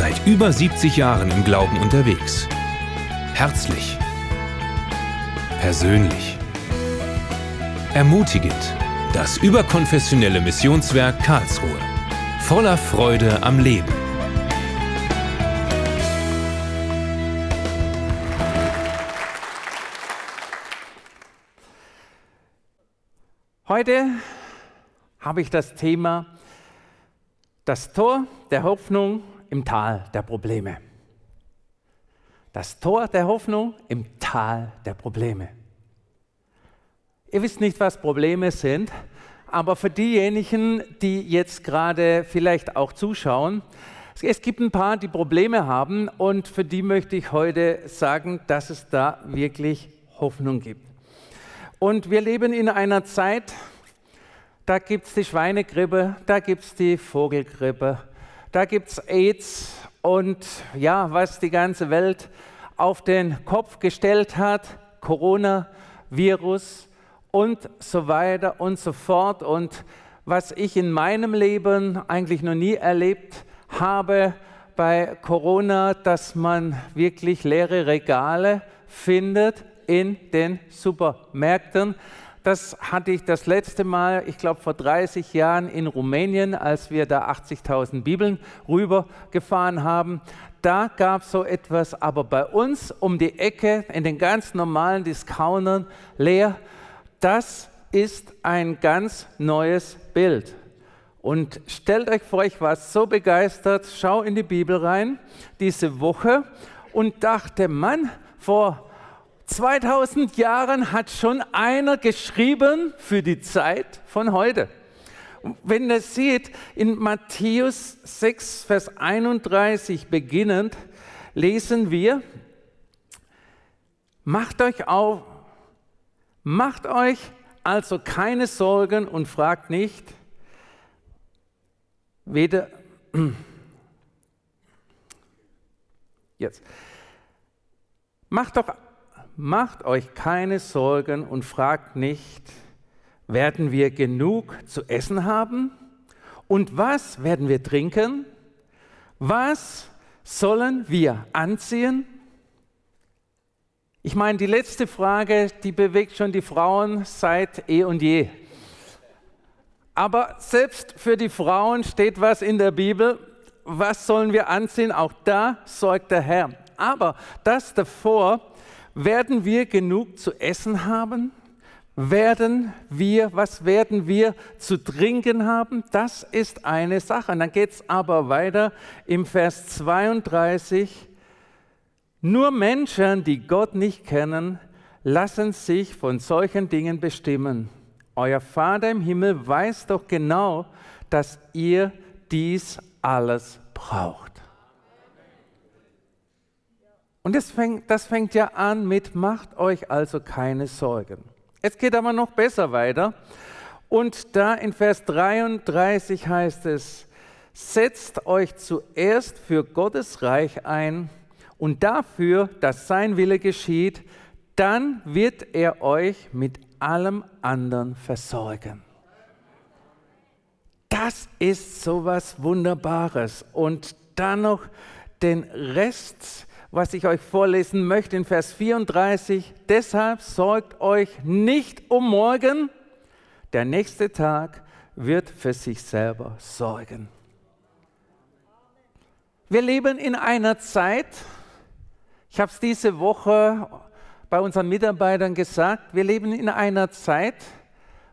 Seit über 70 Jahren im Glauben unterwegs. Herzlich. Persönlich. Ermutigend. Das überkonfessionelle Missionswerk Karlsruhe. Voller Freude am Leben. Heute habe ich das Thema das Tor der Hoffnung im Tal der Probleme. Das Tor der Hoffnung im Tal der Probleme. Ihr wisst nicht, was Probleme sind, aber für diejenigen, die jetzt gerade vielleicht auch zuschauen, es gibt ein paar, die Probleme haben und für die möchte ich heute sagen, dass es da wirklich Hoffnung gibt. Und wir leben in einer Zeit, da gibt es die Schweinegrippe, da gibt es die Vogelgrippe, da gibt es AIDS und ja, was die ganze Welt auf den Kopf gestellt hat, Coronavirus und so weiter und so fort. Und was ich in meinem Leben eigentlich noch nie erlebt habe bei Corona, dass man wirklich leere Regale findet in den Supermärkten. Das hatte ich das letzte Mal, ich glaube vor 30 Jahren in Rumänien, als wir da 80.000 Bibeln rübergefahren haben. Da gab es so etwas, aber bei uns um die Ecke in den ganz normalen Discountern leer. Das ist ein ganz neues Bild. Und stellt euch vor, ich war so begeistert, schau in die Bibel rein diese Woche und dachte, Mann, vor 2000 Jahren hat schon einer geschrieben für die Zeit von heute. Wenn ihr seht, in Matthäus 6, Vers 31 beginnend, lesen wir, macht euch auf, macht euch also keine Sorgen und fragt nicht, weder, jetzt, macht doch macht euch keine Sorgen und fragt nicht, werden wir genug zu essen haben? Und was werden wir trinken? Was sollen wir anziehen? Ich meine, die letzte Frage, die bewegt schon die Frauen seit eh und je. Aber selbst für die Frauen steht was in der Bibel. Was sollen wir anziehen? Auch da sorgt der Herr. Aber das davor werden wir genug zu essen haben? Werden wir, was werden wir zu trinken haben? Das ist eine Sache. Und dann geht es aber weiter im Vers 32. Nur Menschen, die Gott nicht kennen, lassen sich von solchen Dingen bestimmen. Euer Vater im Himmel weiß doch genau, dass ihr dies alles braucht. Und das fängt, das fängt ja an mit, macht euch also keine Sorgen. Es geht aber noch besser weiter. Und da in Vers 33 heißt es, setzt euch zuerst für Gottes Reich ein und dafür, dass sein Wille geschieht, dann wird er euch mit allem anderen versorgen. Das ist so was Wunderbares. Und dann noch den Rest was ich euch vorlesen möchte in Vers 34. Deshalb sorgt euch nicht um morgen, der nächste Tag wird für sich selber sorgen. Wir leben in einer Zeit, ich habe es diese Woche bei unseren Mitarbeitern gesagt, wir leben in einer Zeit,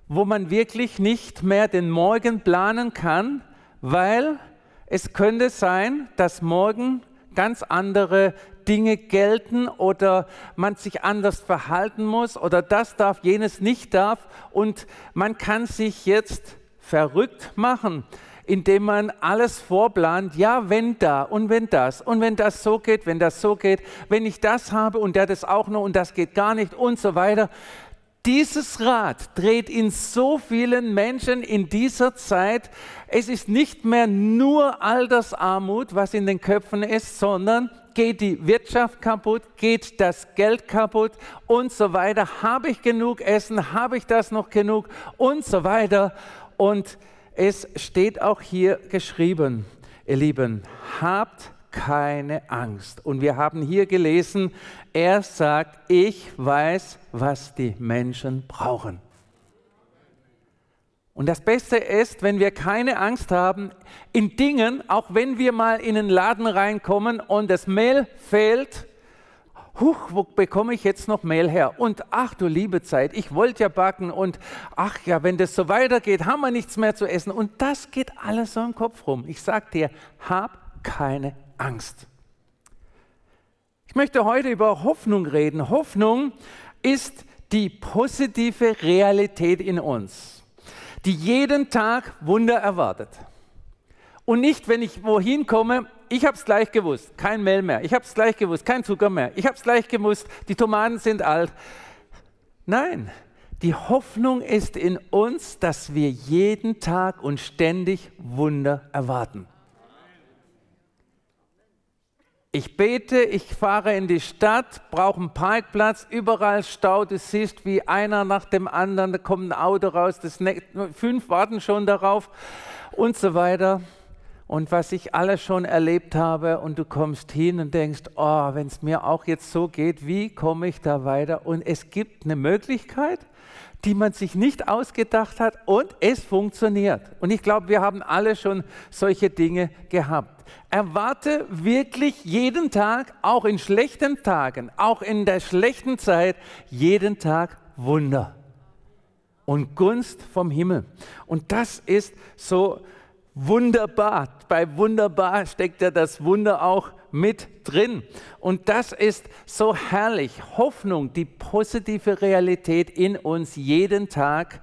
wo man wirklich nicht mehr den Morgen planen kann, weil es könnte sein, dass morgen ganz andere Dinge gelten oder man sich anders verhalten muss oder das darf, jenes nicht darf. Und man kann sich jetzt verrückt machen, indem man alles vorplant, ja, wenn da und wenn das und wenn das so geht, wenn das so geht, wenn ich das habe und der das auch noch und das geht gar nicht und so weiter. Dieses Rad dreht in so vielen Menschen in dieser Zeit. Es ist nicht mehr nur Altersarmut, was in den Köpfen ist, sondern geht die Wirtschaft kaputt, geht das Geld kaputt und so weiter. Habe ich genug Essen? Habe ich das noch genug? Und so weiter. Und es steht auch hier geschrieben, ihr Lieben, habt keine Angst. Und wir haben hier gelesen, er sagt, ich weiß, was die Menschen brauchen. Und das Beste ist, wenn wir keine Angst haben in Dingen, auch wenn wir mal in den Laden reinkommen und das Mehl fehlt, huch, wo bekomme ich jetzt noch Mehl her? Und ach du liebe Zeit, ich wollte ja backen und ach ja, wenn das so weitergeht, haben wir nichts mehr zu essen. Und das geht alles so im Kopf rum. Ich sage dir, hab keine Angst. Ich möchte heute über Hoffnung reden. Hoffnung ist die positive Realität in uns die jeden Tag Wunder erwartet. Und nicht, wenn ich wohin komme, ich habe es gleich gewusst, kein Mehl mehr. Ich habe es gleich gewusst, kein Zucker mehr. Ich habe es gleich gewusst, die Tomaten sind alt. Nein, die Hoffnung ist in uns, dass wir jeden Tag und ständig Wunder erwarten. Ich bete, ich fahre in die Stadt, brauche einen Parkplatz, überall Stau, du siehst, wie einer nach dem anderen, da kommt ein Auto raus, das fünf warten schon darauf und so weiter. Und was ich alles schon erlebt habe und du kommst hin und denkst, oh, wenn es mir auch jetzt so geht, wie komme ich da weiter? Und es gibt eine Möglichkeit, die man sich nicht ausgedacht hat und es funktioniert. Und ich glaube, wir haben alle schon solche Dinge gehabt. Erwarte wirklich jeden Tag, auch in schlechten Tagen, auch in der schlechten Zeit, jeden Tag Wunder und Gunst vom Himmel. Und das ist so wunderbar. Bei wunderbar steckt ja das Wunder auch mit drin. Und das ist so herrlich. Hoffnung, die positive Realität in uns jeden Tag,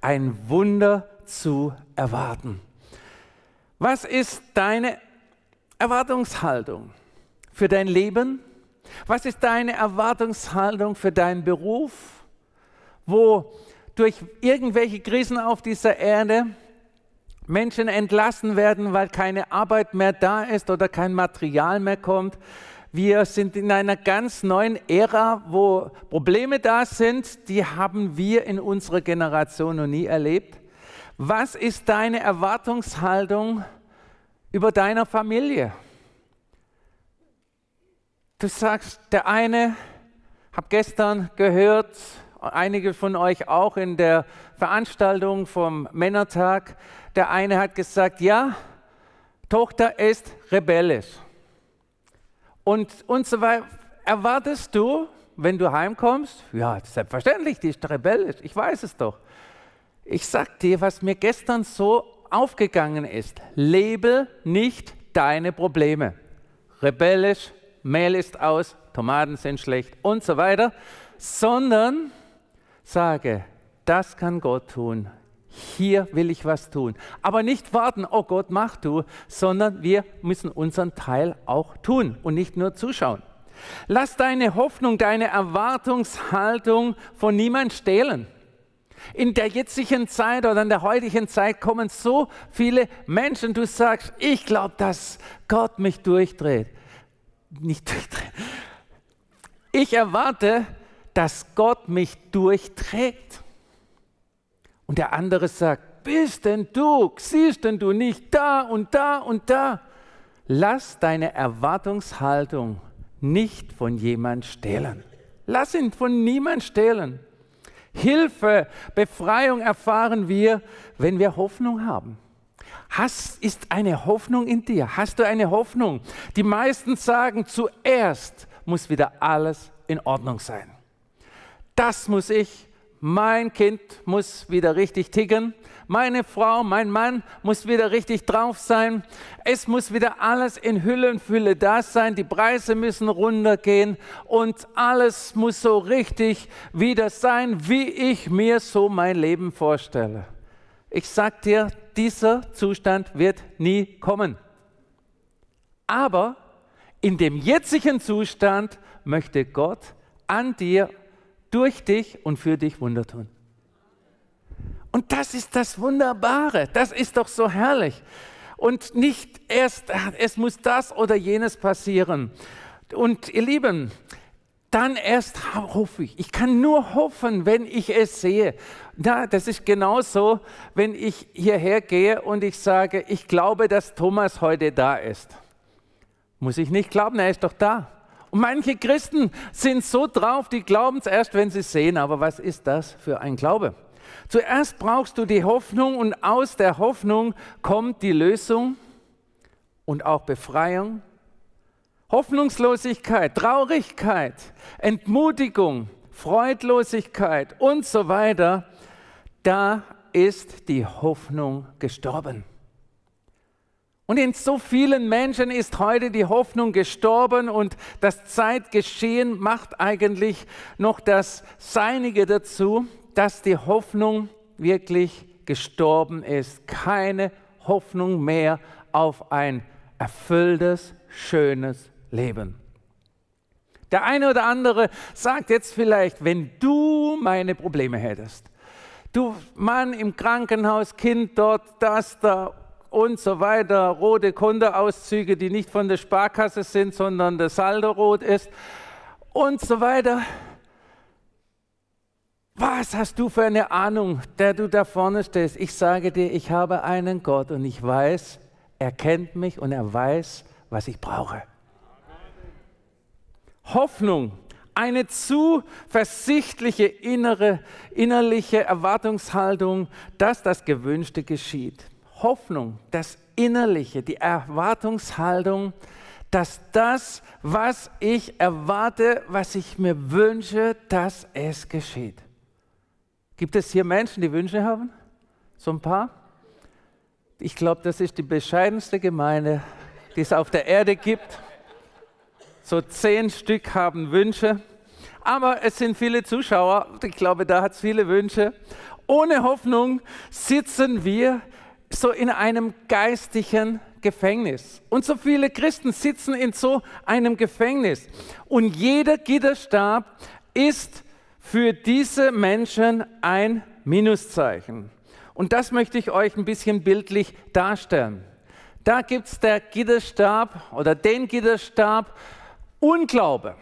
ein Wunder zu erwarten. Was ist deine Erwartungshaltung für dein Leben? Was ist deine Erwartungshaltung für deinen Beruf, wo durch irgendwelche Krisen auf dieser Erde Menschen entlassen werden, weil keine Arbeit mehr da ist oder kein Material mehr kommt? Wir sind in einer ganz neuen Ära, wo Probleme da sind, die haben wir in unserer Generation noch nie erlebt. Was ist deine Erwartungshaltung über deiner Familie. Du sagst, der eine, habe gestern gehört, einige von euch auch in der Veranstaltung vom Männertag, der eine hat gesagt, ja, Tochter ist rebellisch. Und, und so weiter. Erwartest du, wenn du heimkommst, ja, selbstverständlich, die ist rebellisch, ich weiß es doch. Ich sag dir, was mir gestern so aufgegangen ist. Lebe nicht deine Probleme. Rebellisch, Mehl ist aus, Tomaten sind schlecht und so weiter, sondern sage, das kann Gott tun. Hier will ich was tun. Aber nicht warten, oh Gott, mach du, sondern wir müssen unseren Teil auch tun und nicht nur zuschauen. Lass deine Hoffnung, deine Erwartungshaltung von niemand stehlen. In der jetzigen Zeit oder in der heutigen Zeit kommen so viele Menschen, du sagst, ich glaube, dass Gott mich durchdreht. Nicht durchdreht. Ich erwarte, dass Gott mich durchträgt. Und der andere sagt, bist denn du, siehst denn du nicht da und da und da? Lass deine Erwartungshaltung nicht von jemand stehlen. Lass ihn von niemand stehlen. Hilfe, Befreiung erfahren wir, wenn wir Hoffnung haben. Hast, ist eine Hoffnung in dir? Hast du eine Hoffnung? Die meisten sagen, zuerst muss wieder alles in Ordnung sein. Das muss ich, mein Kind muss wieder richtig ticken, meine Frau, mein Mann muss wieder richtig drauf sein. Es muss wieder alles in Hülle und Fülle da sein. Die Preise müssen runtergehen und alles muss so richtig wieder sein, wie ich mir so mein Leben vorstelle. Ich sag dir, dieser Zustand wird nie kommen. Aber in dem jetzigen Zustand möchte Gott an dir, durch dich und für dich Wunder tun. Und das ist das Wunderbare, das ist doch so herrlich. Und nicht erst, es muss das oder jenes passieren. Und ihr Lieben, dann erst hoffe ich. Ich kann nur hoffen, wenn ich es sehe. Na, das ist genauso, wenn ich hierher gehe und ich sage, ich glaube, dass Thomas heute da ist. Muss ich nicht glauben, er ist doch da. Und manche Christen sind so drauf, die glauben es erst, wenn sie sehen. Aber was ist das für ein Glaube? Zuerst brauchst du die Hoffnung und aus der Hoffnung kommt die Lösung und auch Befreiung. Hoffnungslosigkeit, Traurigkeit, Entmutigung, Freudlosigkeit und so weiter, da ist die Hoffnung gestorben. Und in so vielen Menschen ist heute die Hoffnung gestorben und das Zeitgeschehen macht eigentlich noch das Seinige dazu, dass die Hoffnung wirklich gestorben ist. Keine Hoffnung mehr auf ein erfülltes, schönes Leben. Der eine oder andere sagt jetzt vielleicht, wenn du meine Probleme hättest, du Mann im Krankenhaus, Kind dort, das da und so weiter, rote Kontoauszüge, die nicht von der Sparkasse sind, sondern der Saldo rot ist und so weiter. Was hast du für eine Ahnung, der du da vorne stehst? Ich sage dir, ich habe einen Gott und ich weiß, er kennt mich und er weiß, was ich brauche. Hoffnung, eine zuversichtliche innere, innerliche Erwartungshaltung, dass das Gewünschte geschieht. Hoffnung, das Innerliche, die Erwartungshaltung, dass das, was ich erwarte, was ich mir wünsche, dass es geschieht. Gibt es hier Menschen, die Wünsche haben? So ein paar? Ich glaube, das ist die bescheidenste Gemeinde, die es auf der Erde gibt. So zehn Stück haben Wünsche. Aber es sind viele Zuschauer. Ich glaube, da hat es viele Wünsche. Ohne Hoffnung sitzen wir so in einem geistigen Gefängnis. Und so viele Christen sitzen in so einem Gefängnis. Und jeder Gitterstab ist für diese Menschen ein Minuszeichen. Und das möchte ich euch ein bisschen bildlich darstellen. Da gibt es der Gitterstab oder den Gitterstab Unglaube.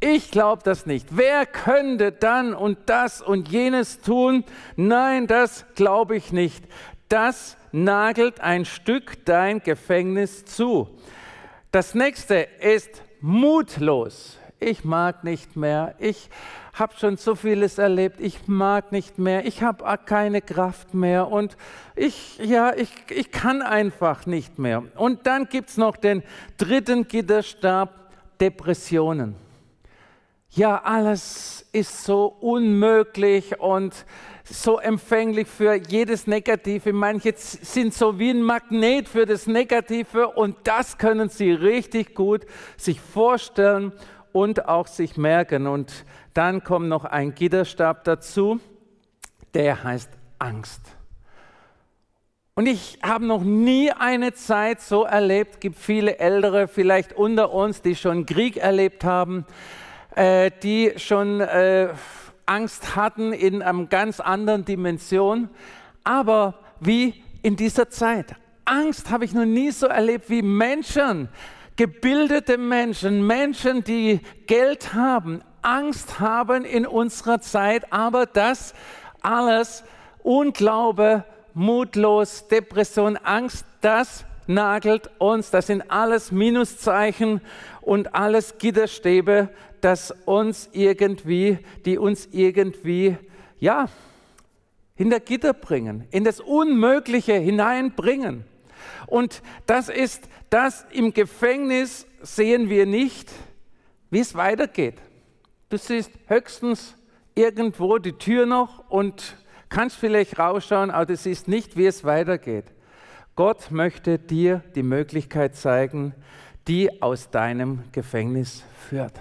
Ich glaube das nicht. Wer könnte dann und das und jenes tun? Nein, das glaube ich nicht. Das nagelt ein Stück dein Gefängnis zu. Das nächste ist mutlos. Ich mag nicht mehr. Ich habe schon so vieles erlebt, ich mag nicht mehr, ich habe keine Kraft mehr und ich, ja, ich, ich kann einfach nicht mehr. Und dann gibt es noch den dritten Gitterstab, Depressionen. Ja, alles ist so unmöglich und so empfänglich für jedes Negative. Manche sind so wie ein Magnet für das Negative und das können sie richtig gut sich vorstellen und auch sich merken. Und dann kommt noch ein Gitterstab dazu, der heißt Angst. Und ich habe noch nie eine Zeit so erlebt, gibt viele Ältere vielleicht unter uns, die schon Krieg erlebt haben, äh, die schon äh, Angst hatten in einer ganz anderen Dimension, aber wie in dieser Zeit. Angst habe ich noch nie so erlebt wie Menschen, gebildete Menschen, Menschen, die Geld haben, Angst haben in unserer Zeit, aber das alles, Unglaube, mutlos, Depression, Angst, das nagelt uns, das sind alles Minuszeichen und alles Gitterstäbe, das uns irgendwie, die uns irgendwie, ja, hinter Gitter bringen, in das Unmögliche hineinbringen. Und das ist das im Gefängnis sehen wir nicht, wie es weitergeht. Du siehst höchstens irgendwo die Tür noch und kannst vielleicht rausschauen, aber du siehst nicht, wie es weitergeht. Gott möchte dir die Möglichkeit zeigen, die aus deinem Gefängnis führt.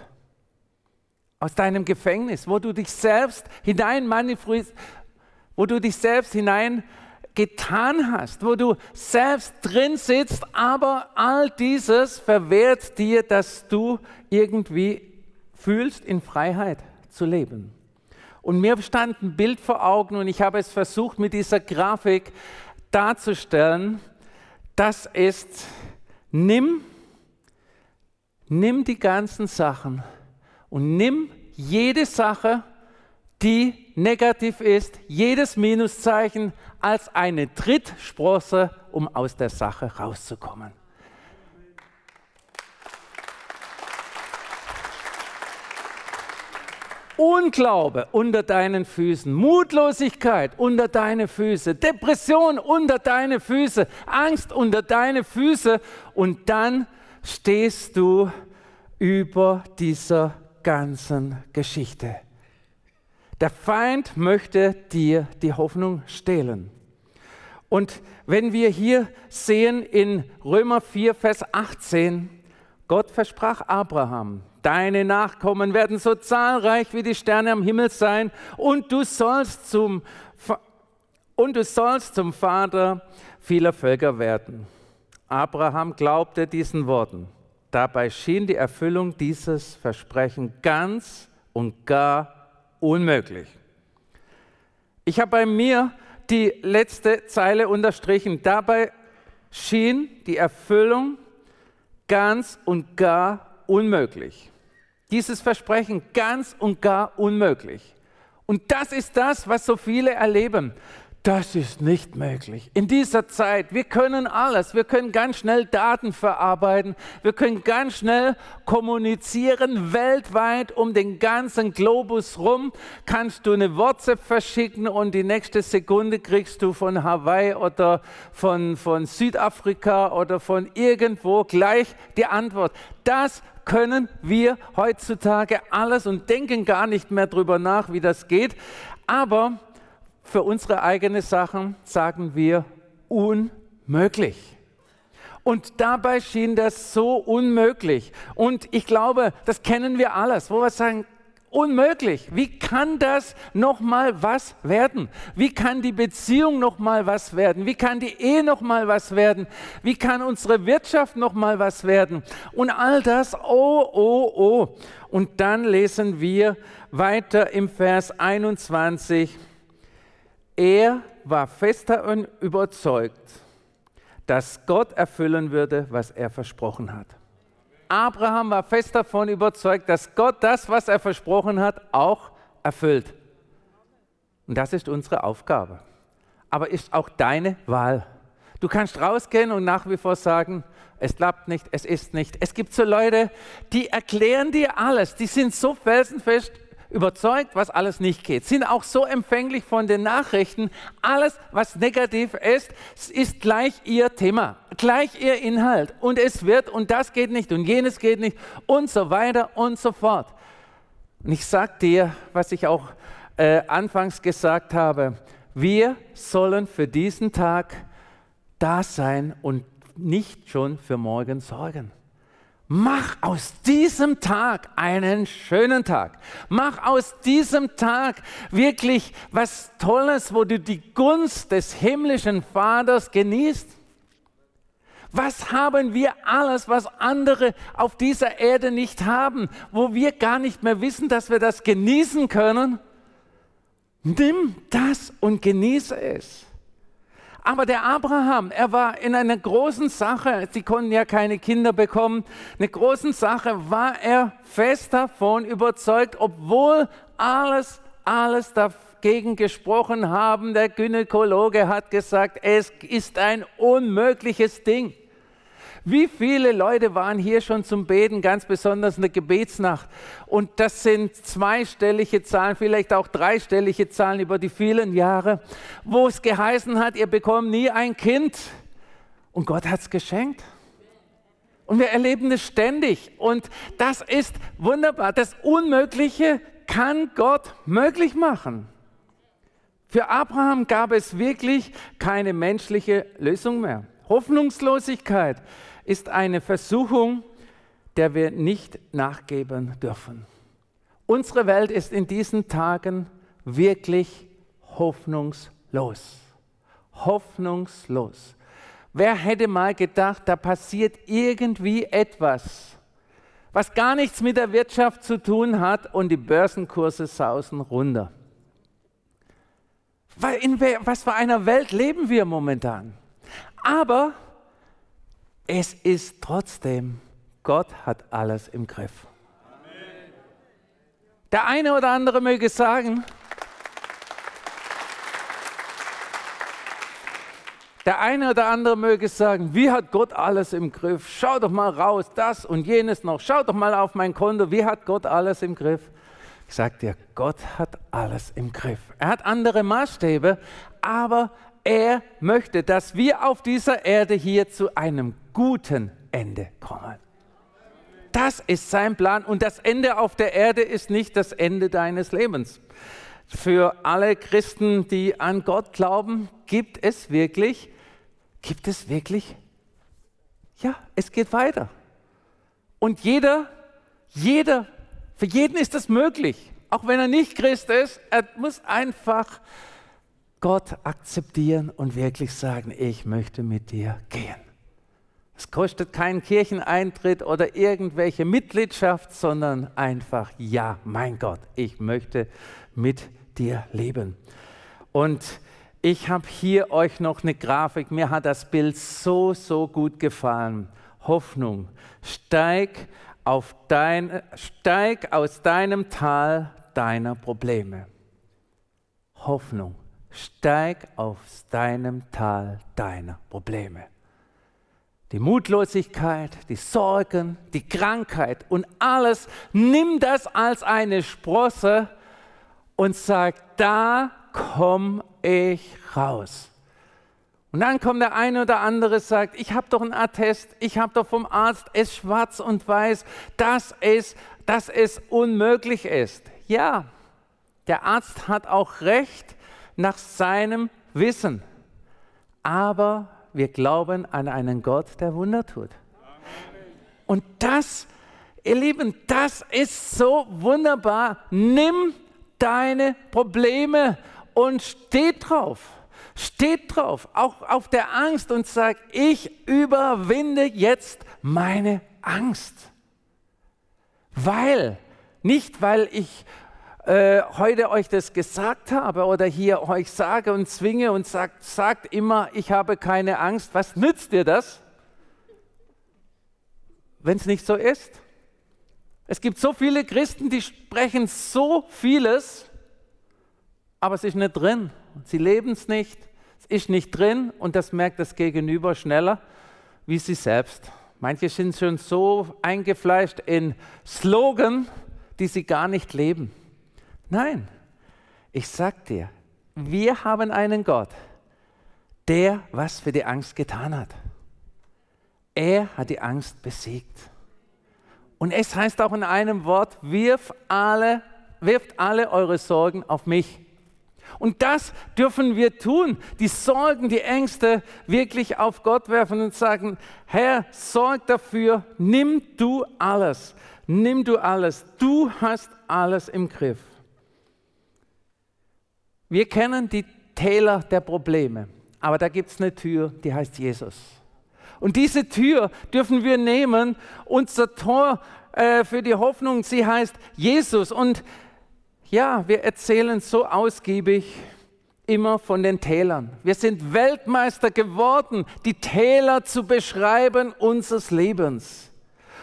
Aus deinem Gefängnis, wo du dich selbst hinein manifestierst, wo du dich selbst hinein getan hast, wo du selbst drin sitzt, aber all dieses verwehrt dir, dass du irgendwie fühlst, in Freiheit zu leben. Und mir stand ein Bild vor Augen und ich habe es versucht mit dieser Grafik darzustellen. Das ist, nimm, nimm die ganzen Sachen und nimm jede Sache, die negativ ist, jedes Minuszeichen als eine Trittsprosse, um aus der Sache rauszukommen. Unglaube unter deinen Füßen, Mutlosigkeit unter deine Füße, Depression unter deine Füße, Angst unter deine Füße und dann stehst du über dieser ganzen Geschichte. Der Feind möchte dir die Hoffnung stehlen. Und wenn wir hier sehen in Römer 4, Vers 18, Gott versprach Abraham, deine Nachkommen werden so zahlreich wie die Sterne am Himmel sein und du sollst zum, und du sollst zum Vater vieler Völker werden. Abraham glaubte diesen Worten. Dabei schien die Erfüllung dieses Versprechen ganz und gar unmöglich. Ich habe bei mir die letzte Zeile unterstrichen. Dabei schien die Erfüllung ganz und gar unmöglich. Dieses Versprechen ganz und gar unmöglich. Und das ist das, was so viele erleben. Das ist nicht möglich. In dieser Zeit, wir können alles. Wir können ganz schnell Daten verarbeiten. Wir können ganz schnell kommunizieren weltweit um den ganzen Globus rum. Kannst du eine WhatsApp verschicken und die nächste Sekunde kriegst du von Hawaii oder von, von Südafrika oder von irgendwo gleich die Antwort. Das können wir heutzutage alles und denken gar nicht mehr darüber nach, wie das geht. Aber für unsere eigenen Sachen sagen wir unmöglich. Und dabei schien das so unmöglich. Und ich glaube, das kennen wir alles, wo wir sagen, unmöglich. Wie kann das noch mal was werden? Wie kann die Beziehung noch mal was werden? Wie kann die Ehe noch mal was werden? Wie kann unsere Wirtschaft noch mal was werden? Und all das, oh, oh, oh. Und dann lesen wir weiter im Vers 21. Er war fest davon überzeugt, dass Gott erfüllen würde, was er versprochen hat. Abraham war fest davon überzeugt, dass Gott das, was er versprochen hat, auch erfüllt. Und das ist unsere Aufgabe. Aber ist auch deine Wahl. Du kannst rausgehen und nach wie vor sagen, es klappt nicht, es ist nicht. Es gibt so Leute, die erklären dir alles, die sind so felsenfest überzeugt, was alles nicht geht, sind auch so empfänglich von den Nachrichten. Alles, was negativ ist, ist gleich ihr Thema, gleich ihr Inhalt. Und es wird, und das geht nicht, und jenes geht nicht, und so weiter und so fort. Und ich sage dir, was ich auch äh, anfangs gesagt habe, wir sollen für diesen Tag da sein und nicht schon für morgen sorgen. Mach aus diesem Tag einen schönen Tag. Mach aus diesem Tag wirklich was Tolles, wo du die Gunst des himmlischen Vaters genießt. Was haben wir alles, was andere auf dieser Erde nicht haben, wo wir gar nicht mehr wissen, dass wir das genießen können? Nimm das und genieße es. Aber der Abraham, er war in einer großen Sache, sie konnten ja keine Kinder bekommen, eine großen Sache war er fest davon überzeugt, obwohl alles, alles dagegen gesprochen haben. Der Gynäkologe hat gesagt, es ist ein unmögliches Ding. Wie viele Leute waren hier schon zum Beten, ganz besonders in der Gebetsnacht? Und das sind zweistellige Zahlen, vielleicht auch dreistellige Zahlen über die vielen Jahre, wo es geheißen hat, ihr bekommt nie ein Kind. Und Gott hat es geschenkt. Und wir erleben es ständig. Und das ist wunderbar. Das Unmögliche kann Gott möglich machen. Für Abraham gab es wirklich keine menschliche Lösung mehr. Hoffnungslosigkeit ist eine Versuchung, der wir nicht nachgeben dürfen. Unsere Welt ist in diesen Tagen wirklich hoffnungslos. Hoffnungslos. Wer hätte mal gedacht, da passiert irgendwie etwas, was gar nichts mit der Wirtschaft zu tun hat und die Börsenkurse sausen runter. In was für einer Welt leben wir momentan? Aber es ist trotzdem, Gott hat alles im Griff. Amen. Der eine oder andere möge sagen, Der eine oder andere möge sagen, wie hat Gott alles im Griff? Schau doch mal raus, das und jenes noch. Schau doch mal auf mein Konto, wie hat Gott alles im Griff? Ich sage dir, Gott hat alles im Griff. Er hat andere Maßstäbe, aber er möchte, dass wir auf dieser Erde hier zu einem guten Ende kommen. Das ist sein Plan und das Ende auf der Erde ist nicht das Ende deines Lebens. Für alle Christen, die an Gott glauben, gibt es wirklich, gibt es wirklich, ja, es geht weiter. Und jeder, jeder, für jeden ist das möglich. Auch wenn er nicht Christ ist, er muss einfach Gott akzeptieren und wirklich sagen, ich möchte mit dir gehen. Es kostet keinen Kircheneintritt oder irgendwelche Mitgliedschaft, sondern einfach, ja, mein Gott, ich möchte mit dir leben. Und ich habe hier euch noch eine Grafik. Mir hat das Bild so, so gut gefallen. Hoffnung. Steig, auf dein, steig aus deinem Tal deiner Probleme. Hoffnung. Steig aus deinem Tal deiner Probleme. Die Mutlosigkeit, die Sorgen, die Krankheit und alles, nimm das als eine Sprosse und sag, da komme ich raus. Und dann kommt der eine oder andere sagt, ich habe doch einen Attest, ich habe doch vom Arzt es schwarz und weiß, dass es, dass es unmöglich ist. Ja, der Arzt hat auch recht nach seinem Wissen. Aber wir glauben an einen Gott, der Wunder tut. Und das, ihr Lieben, das ist so wunderbar. Nimm deine Probleme und steht drauf. Steht drauf, auch auf der Angst und sag, ich überwinde jetzt meine Angst. Weil, nicht weil ich äh, heute euch das gesagt habe oder hier euch sage und zwinge und sagt, sagt immer, ich habe keine Angst. Was nützt dir das, wenn es nicht so ist? Es gibt so viele Christen, die sprechen so vieles, aber es ist nicht drin. Sie leben es nicht, es ist nicht drin und das merkt das Gegenüber schneller wie sie selbst. Manche sind schon so eingefleischt in Slogan, die sie gar nicht leben. Nein, ich sag dir, wir haben einen Gott, der was für die Angst getan hat. Er hat die Angst besiegt. Und es heißt auch in einem Wort, wirf alle, wirft alle eure Sorgen auf mich. Und das dürfen wir tun, die Sorgen, die Ängste wirklich auf Gott werfen und sagen, Herr, sorg dafür, nimm du alles, nimm du alles, du hast alles im Griff. Wir kennen die Täler der Probleme, aber da gibt es eine Tür, die heißt Jesus. Und diese Tür dürfen wir nehmen, unser Tor äh, für die Hoffnung, sie heißt Jesus. Und ja, wir erzählen so ausgiebig immer von den Tälern. Wir sind Weltmeister geworden, die Täler zu beschreiben unseres Lebens.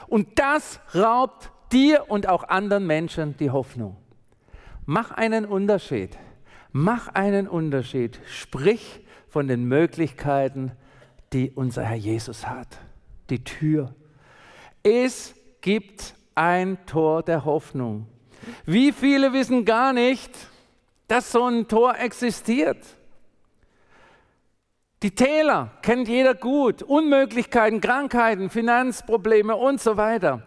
Und das raubt dir und auch anderen Menschen die Hoffnung. Mach einen Unterschied. Mach einen Unterschied. Sprich von den Möglichkeiten, die unser Herr Jesus hat. Die Tür. Es gibt ein Tor der Hoffnung. Wie viele wissen gar nicht, dass so ein Tor existiert? Die Täler kennt jeder gut. Unmöglichkeiten, Krankheiten, Finanzprobleme und so weiter.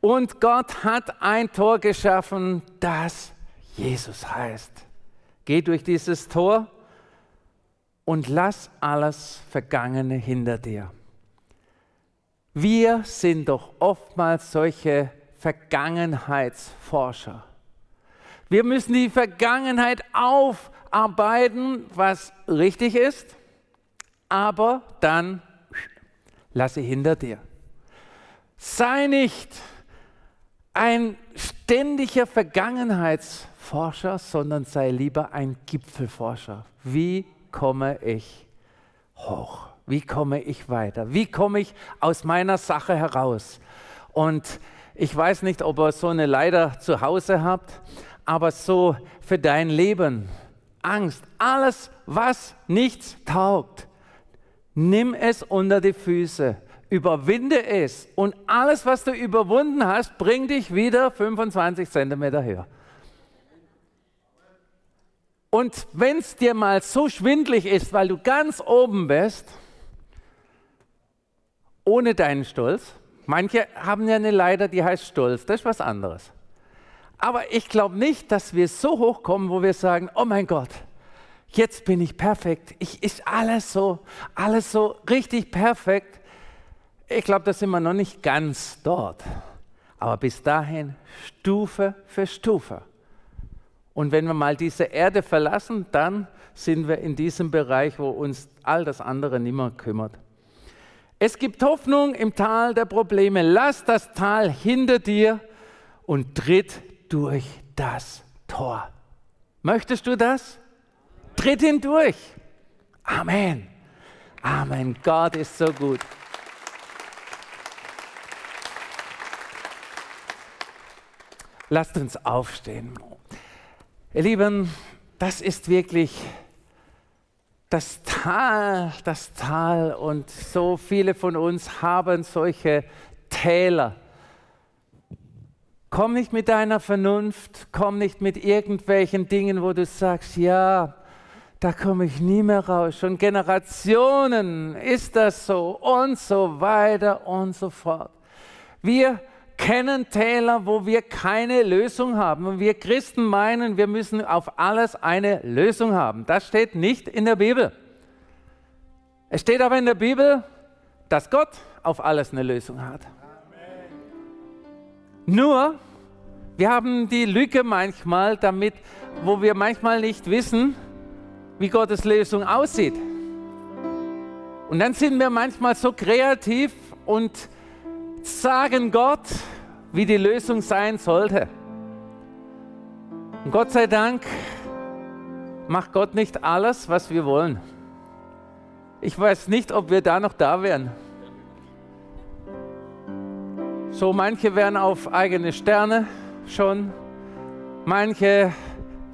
Und Gott hat ein Tor geschaffen, das Jesus heißt. Geh durch dieses Tor und lass alles Vergangene hinter dir. Wir sind doch oftmals solche Vergangenheitsforscher. Wir müssen die Vergangenheit aufarbeiten, was richtig ist, aber dann lass sie hinter dir. Sei nicht ein ständiger Vergangenheitsforscher Forscher, sondern sei lieber ein Gipfelforscher. Wie komme ich hoch? Wie komme ich weiter? Wie komme ich aus meiner Sache heraus? Und ich weiß nicht, ob ihr so eine Leiter zu Hause habt, aber so für dein Leben, Angst, alles, was nichts taugt, nimm es unter die Füße, überwinde es und alles, was du überwunden hast, bring dich wieder 25 Zentimeter höher. Und wenn es dir mal so schwindlig ist, weil du ganz oben bist, ohne deinen Stolz, manche haben ja eine Leiter, die heißt Stolz, das ist was anderes. Aber ich glaube nicht, dass wir so hochkommen, wo wir sagen, oh mein Gott, jetzt bin ich perfekt, ich ist alles so, alles so richtig perfekt. Ich glaube, da sind wir noch nicht ganz dort. Aber bis dahin Stufe für Stufe. Und wenn wir mal diese Erde verlassen, dann sind wir in diesem Bereich, wo uns all das andere nicht mehr kümmert. Es gibt Hoffnung im Tal der Probleme. Lass das Tal hinter dir und tritt durch das Tor. Möchtest du das? Tritt hindurch. Amen. Amen. Gott ist so gut. Lasst uns aufstehen. Ihr Lieben, das ist wirklich das Tal, das Tal und so viele von uns haben solche Täler. Komm nicht mit deiner Vernunft, komm nicht mit irgendwelchen Dingen, wo du sagst, ja, da komme ich nie mehr raus. Schon Generationen ist das so und so weiter und so fort. Wir kennen Täler, wo wir keine Lösung haben. Und wir Christen meinen, wir müssen auf alles eine Lösung haben. Das steht nicht in der Bibel. Es steht aber in der Bibel, dass Gott auf alles eine Lösung hat. Nur, wir haben die Lücke manchmal damit, wo wir manchmal nicht wissen, wie Gottes Lösung aussieht. Und dann sind wir manchmal so kreativ und sagen Gott, wie die Lösung sein sollte. Und Gott sei Dank macht Gott nicht alles, was wir wollen. Ich weiß nicht, ob wir da noch da wären. So manche wären auf eigene Sterne schon, manche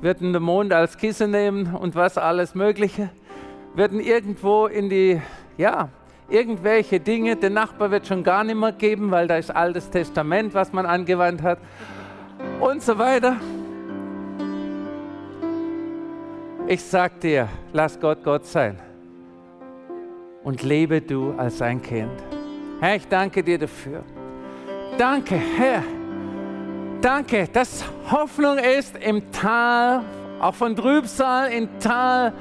würden den Mond als Kissen nehmen und was alles Mögliche, würden irgendwo in die, ja, irgendwelche Dinge. Den Nachbar wird schon gar nicht mehr geben, weil da ist altes Testament, was man angewandt hat und so weiter. Ich sag dir, lass Gott Gott sein und lebe du als sein Kind. Herr, ich danke dir dafür. Danke, Herr. Danke, dass Hoffnung ist im Tal, auch von Trübsal, im Tal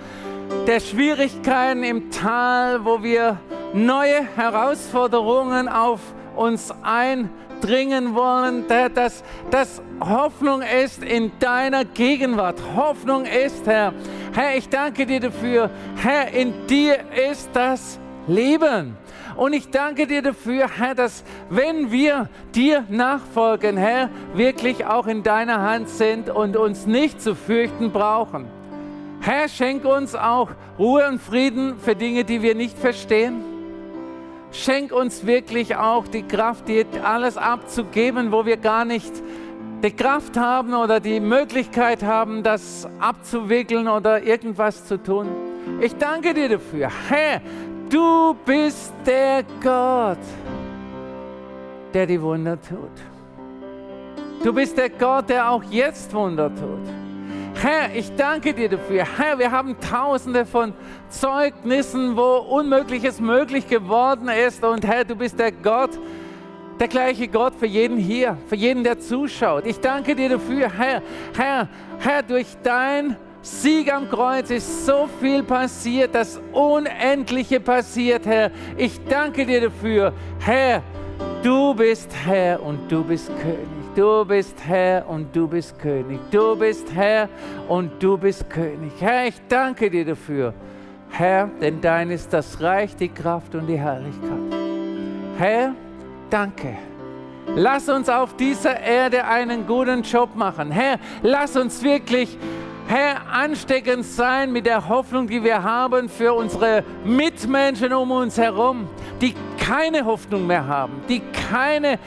der Schwierigkeiten, im Tal, wo wir neue Herausforderungen auf uns eindringen wollen, dass, dass Hoffnung ist in deiner Gegenwart. Hoffnung ist, Herr. Herr, ich danke dir dafür. Herr, in dir ist das Leben. Und ich danke dir dafür, Herr, dass wenn wir dir nachfolgen, Herr, wirklich auch in deiner Hand sind und uns nicht zu fürchten brauchen. Herr, schenk uns auch Ruhe und Frieden für Dinge, die wir nicht verstehen. Schenk uns wirklich auch die Kraft, dir alles abzugeben, wo wir gar nicht die Kraft haben oder die Möglichkeit haben, das abzuwickeln oder irgendwas zu tun. Ich danke dir dafür. Herr, du bist der Gott, der die Wunder tut. Du bist der Gott, der auch jetzt Wunder tut. Herr, ich danke dir dafür. Herr, wir haben tausende von Zeugnissen, wo Unmögliches möglich geworden ist. Und Herr, du bist der Gott, der gleiche Gott für jeden hier, für jeden, der zuschaut. Ich danke dir dafür, Herr. Herr, Herr, durch dein Sieg am Kreuz ist so viel passiert, das Unendliche passiert, Herr. Ich danke dir dafür, Herr. Du bist Herr und du bist König. Du bist Herr und du bist König. Du bist Herr und du bist König. Herr, ich danke dir dafür. Herr, denn dein ist das Reich, die Kraft und die Herrlichkeit. Herr, danke. Lass uns auf dieser Erde einen guten Job machen. Herr, lass uns wirklich, Herr, ansteckend sein mit der Hoffnung, die wir haben für unsere Mitmenschen um uns herum, die keine Hoffnung mehr haben, die keine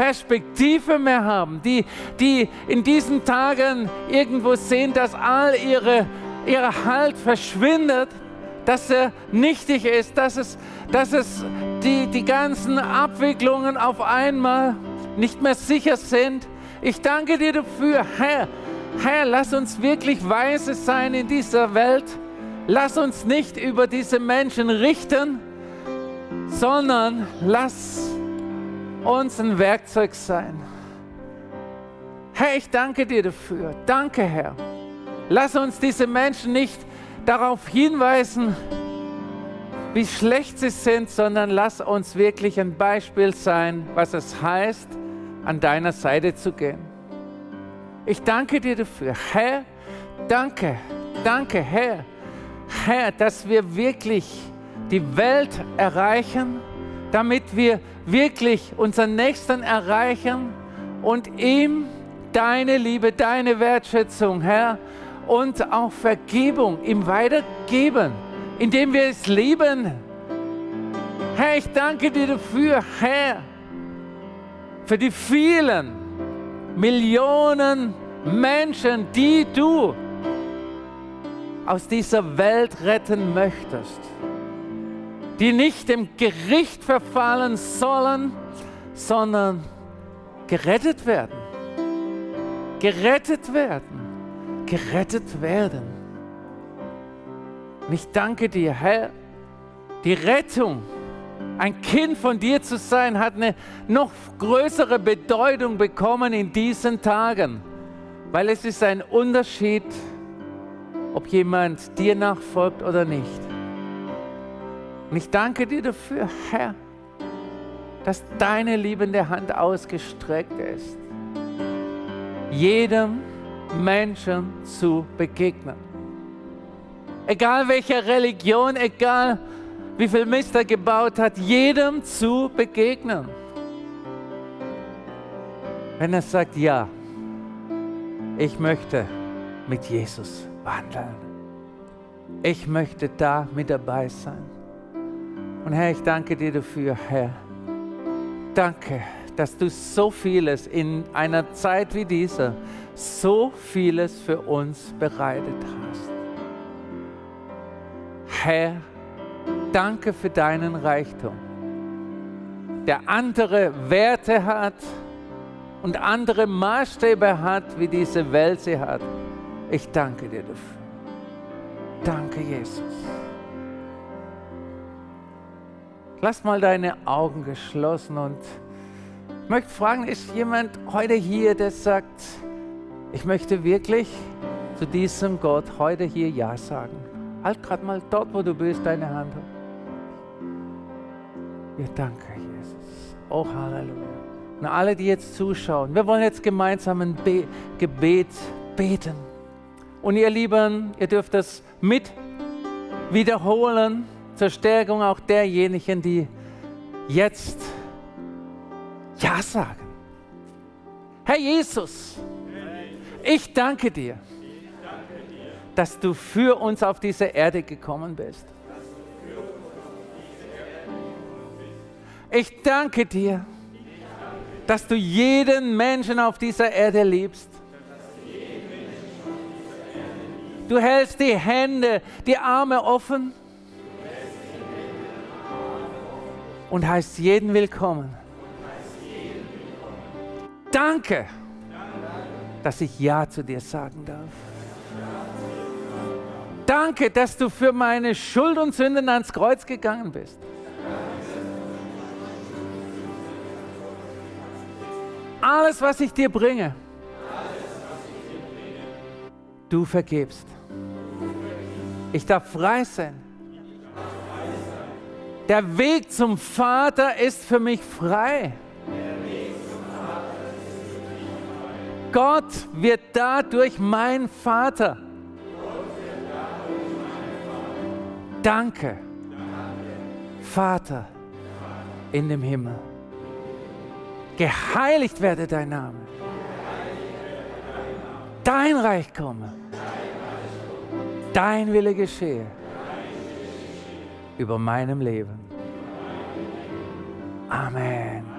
Perspektive mehr haben, die, die in diesen Tagen irgendwo sehen, dass all ihre, ihre Halt verschwindet, dass er nichtig ist, dass es, dass es die, die ganzen Abwicklungen auf einmal nicht mehr sicher sind. Ich danke dir dafür, Herr. Herr, lass uns wirklich weise sein in dieser Welt. Lass uns nicht über diese Menschen richten, sondern lass uns ein Werkzeug sein. Herr, ich danke dir dafür. Danke, Herr. Lass uns diese Menschen nicht darauf hinweisen, wie schlecht sie sind, sondern lass uns wirklich ein Beispiel sein, was es heißt, an deiner Seite zu gehen. Ich danke dir dafür. Herr, danke, danke, Herr. Herr, dass wir wirklich die Welt erreichen, damit wir wirklich unseren Nächsten erreichen und ihm deine Liebe, deine Wertschätzung, Herr, und auch Vergebung ihm weitergeben, indem wir es lieben. Herr, ich danke dir dafür, Herr, für die vielen Millionen Menschen, die du aus dieser Welt retten möchtest, die nicht dem Gericht verfallen sollen, sondern gerettet werden. Gerettet werden. Gerettet werden. Und ich danke dir, Herr, die Rettung, ein Kind von dir zu sein, hat eine noch größere Bedeutung bekommen in diesen Tagen, weil es ist ein Unterschied, ob jemand dir nachfolgt oder nicht. Und ich danke dir dafür, Herr, dass deine liebende Hand ausgestreckt ist, jedem Menschen zu begegnen. Egal welcher Religion, egal wie viel Mist er gebaut hat, jedem zu begegnen. Wenn er sagt, ja, ich möchte mit Jesus wandeln. Ich möchte da mit dabei sein. Und Herr, ich danke dir dafür, Herr. Danke, dass du so vieles in einer Zeit wie dieser, so vieles für uns bereitet hast. Herr, danke für deinen Reichtum, der andere Werte hat und andere Maßstäbe hat, wie diese Welt sie hat. Ich danke dir dafür. Danke, Jesus. Lass mal deine Augen geschlossen und ich möchte fragen, ist jemand heute hier, der sagt, ich möchte wirklich zu diesem Gott heute hier Ja sagen? Halt gerade mal dort, wo du bist, deine Hand. Ja, danke, Jesus. Oh, Halleluja. Und alle, die jetzt zuschauen, wir wollen jetzt gemeinsam ein Be Gebet beten. Und ihr Lieben, ihr dürft das mit wiederholen zur Stärkung auch derjenigen, die jetzt Ja sagen. Herr Jesus, ich danke dir, dass du für uns auf diese Erde gekommen bist. Ich danke dir, dass du jeden Menschen auf dieser Erde liebst. Du hältst die Hände, die Arme offen und heißt jeden willkommen. Danke, dass ich Ja zu dir sagen darf. Danke, dass du für meine Schuld und Sünden ans Kreuz gegangen bist. Alles, was ich dir bringe, du vergebst. Ich darf frei sein. Der Weg zum Vater ist für mich frei. Gott wird dadurch mein Vater. Danke, Vater in dem Himmel. Geheiligt werde dein Name. Dein Reich komme dein Wille geschehe über meinem Leben. Amen.